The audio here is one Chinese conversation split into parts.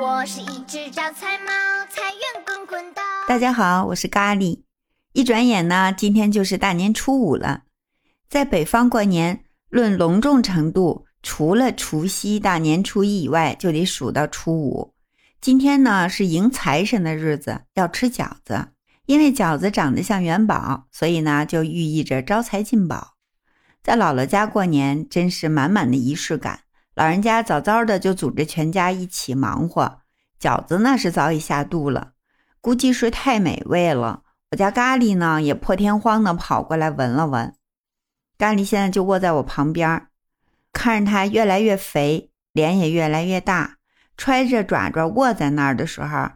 我是一只招财猫，财源滚滚的。大家好，我是咖喱。一转眼呢，今天就是大年初五了。在北方过年，论隆重程度，除了除夕、大年初一以外，就得数到初五。今天呢是迎财神的日子，要吃饺子。因为饺子长得像元宝，所以呢就寓意着招财进宝。在姥姥家过年，真是满满的仪式感。老人家早早的就组织全家一起忙活，饺子呢是早已下肚了，估计是太美味了。我家咖喱呢也破天荒的跑过来闻了闻。咖喱现在就卧在我旁边，看着它越来越肥，脸也越来越大，揣着爪爪卧在那儿的时候，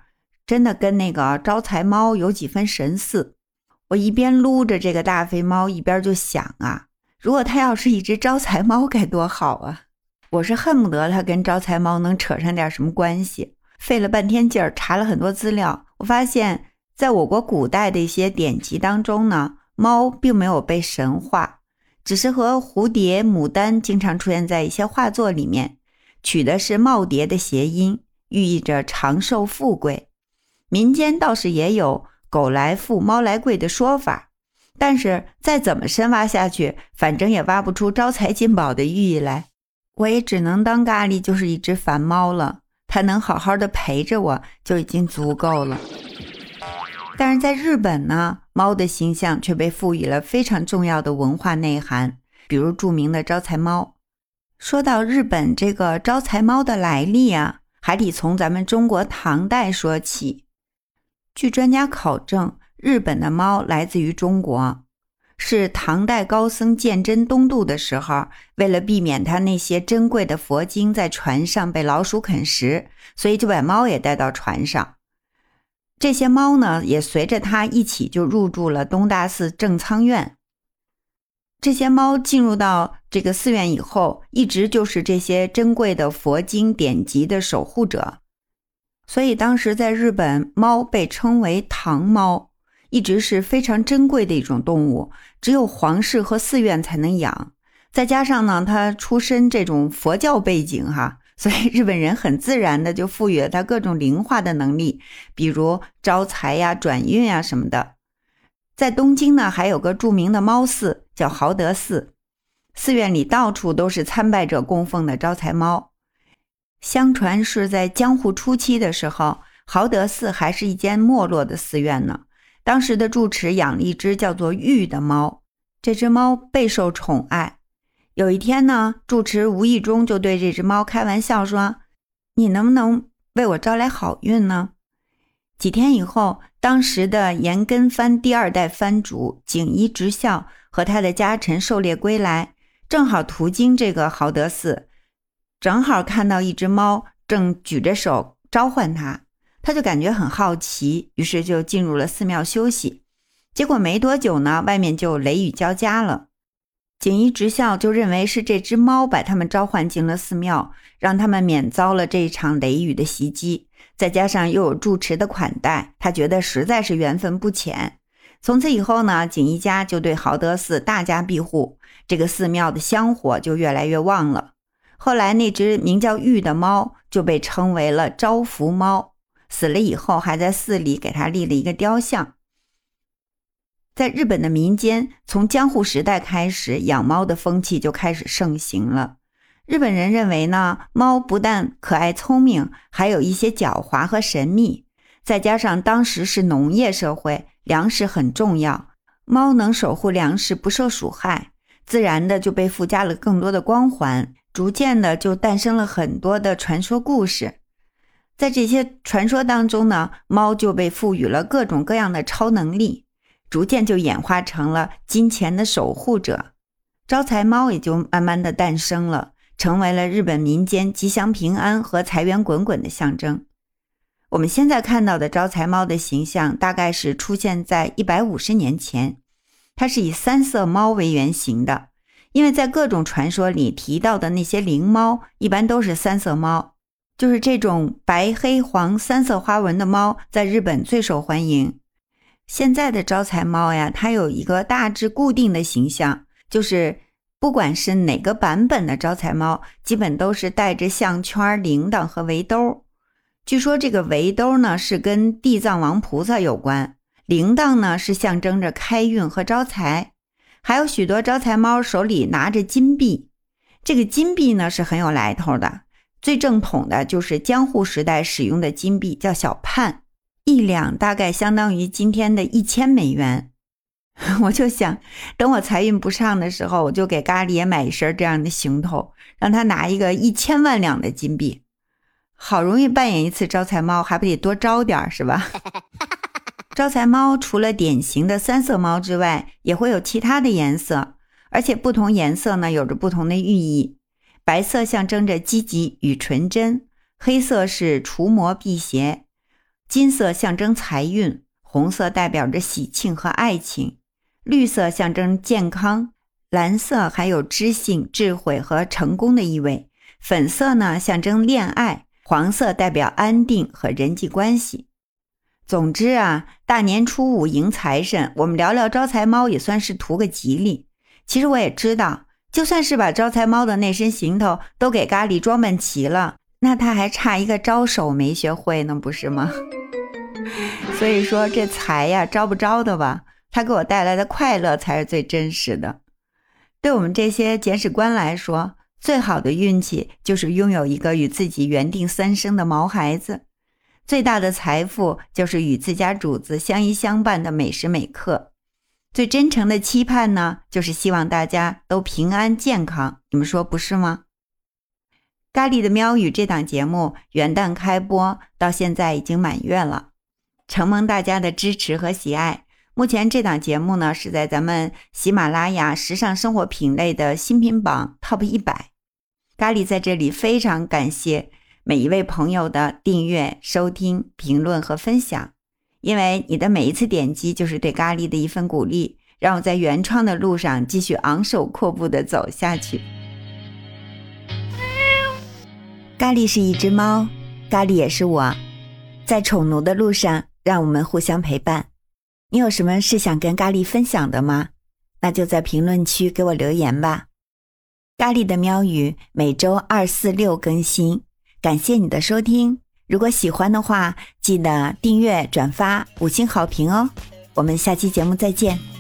真的跟那个招财猫有几分神似。我一边撸着这个大肥猫，一边就想啊，如果它要是一只招财猫该多好啊！我是恨不得它跟招财猫能扯上点什么关系。费了半天劲儿查了很多资料，我发现，在我国古代的一些典籍当中呢，猫并没有被神化，只是和蝴蝶、牡丹经常出现在一些画作里面，取的是耄耋的谐音，寓意着长寿富贵。民间倒是也有“狗来富，猫来贵”的说法，但是再怎么深挖下去，反正也挖不出招财进宝的寓意来。我也只能当咖喱就是一只烦猫了，它能好好的陪着我就已经足够了。但是在日本呢，猫的形象却被赋予了非常重要的文化内涵，比如著名的招财猫。说到日本这个招财猫的来历啊，还得从咱们中国唐代说起。据专家考证，日本的猫来自于中国。是唐代高僧鉴真东渡的时候，为了避免他那些珍贵的佛经在船上被老鼠啃食，所以就把猫也带到船上。这些猫呢，也随着他一起就入住了东大寺正仓院。这些猫进入到这个寺院以后，一直就是这些珍贵的佛经典籍的守护者，所以当时在日本，猫被称为唐猫。一直是非常珍贵的一种动物，只有皇室和寺院才能养。再加上呢，它出身这种佛教背景，哈，所以日本人很自然的就赋予了它各种灵化的能力，比如招财呀、转运呀什么的。在东京呢，还有个著名的猫寺，叫豪德寺，寺院里到处都是参拜者供奉的招财猫。相传是在江户初期的时候，豪德寺还是一间没落的寺院呢。当时的住持养了一只叫做玉的猫，这只猫备受宠爱。有一天呢，住持无意中就对这只猫开玩笑说：“你能不能为我招来好运呢？”几天以后，当时的岩根藩第二代藩主景一直孝和他的家臣狩猎归来，正好途经这个豪德寺，正好看到一只猫正举着手召唤他。他就感觉很好奇，于是就进入了寺庙休息。结果没多久呢，外面就雷雨交加了。锦衣直校就认为是这只猫把他们召唤进了寺庙，让他们免遭了这一场雷雨的袭击。再加上又有住持的款待，他觉得实在是缘分不浅。从此以后呢，锦衣家就对豪德寺大加庇护，这个寺庙的香火就越来越旺了。后来那只名叫玉的猫就被称为了招福猫。死了以后，还在寺里给他立了一个雕像。在日本的民间，从江户时代开始，养猫的风气就开始盛行了。日本人认为呢，猫不但可爱聪明，还有一些狡猾和神秘。再加上当时是农业社会，粮食很重要，猫能守护粮食不受鼠害，自然的就被附加了更多的光环，逐渐的就诞生了很多的传说故事。在这些传说当中呢，猫就被赋予了各种各样的超能力，逐渐就演化成了金钱的守护者，招财猫也就慢慢的诞生了，成为了日本民间吉祥平安和财源滚滚的象征。我们现在看到的招财猫的形象，大概是出现在一百五十年前，它是以三色猫为原型的，因为在各种传说里提到的那些灵猫，一般都是三色猫。就是这种白、黑、黄三色花纹的猫，在日本最受欢迎。现在的招财猫呀，它有一个大致固定的形象，就是不管是哪个版本的招财猫，基本都是带着项圈、铃铛和围兜。据说这个围兜呢是跟地藏王菩萨有关，铃铛呢是象征着开运和招财，还有许多招财猫手里拿着金币。这个金币呢是很有来头的，最正统的就是江户时代使用的金币，叫小判，一两大概相当于今天的一千美元。我就想，等我财运不上的时候，我就给咖喱也买一身这样的行头，让他拿一个一千万两的金币。好容易扮演一次招财猫，还不得多招点是吧？招财猫除了典型的三色猫之外，也会有其他的颜色，而且不同颜色呢有着不同的寓意。白色象征着积极与纯真，黑色是除魔辟邪，金色象征财运，红色代表着喜庆和爱情。绿色象征健康，蓝色还有知性、智慧和成功的意味。粉色呢象征恋爱，黄色代表安定和人际关系。总之啊，大年初五迎财神，我们聊聊招财猫也算是图个吉利。其实我也知道，就算是把招财猫的那身行头都给咖喱装扮齐了，那他还差一个招手没学会呢，不是吗？所以说这财呀，招不招的吧？它给我带来的快乐才是最真实的。对我们这些捡屎官来说，最好的运气就是拥有一个与自己缘定三生的毛孩子；最大的财富就是与自家主子相依相伴的每时每刻；最真诚的期盼呢，就是希望大家都平安健康。你们说不是吗？咖喱的喵语这档节目元旦开播到现在已经满月了，承蒙大家的支持和喜爱。目前这档节目呢是在咱们喜马拉雅时尚生活品类的新品榜 TOP 一百。咖喱在这里非常感谢每一位朋友的订阅、收听、评论和分享，因为你的每一次点击就是对咖喱的一份鼓励，让我在原创的路上继续昂首阔步的走下去。咖喱是一只猫，咖喱也是我，在宠奴的路上，让我们互相陪伴。你有什么是想跟咖喱分享的吗？那就在评论区给我留言吧。咖喱的喵语每周二、四、六更新，感谢你的收听。如果喜欢的话，记得订阅、转发、五星好评哦。我们下期节目再见。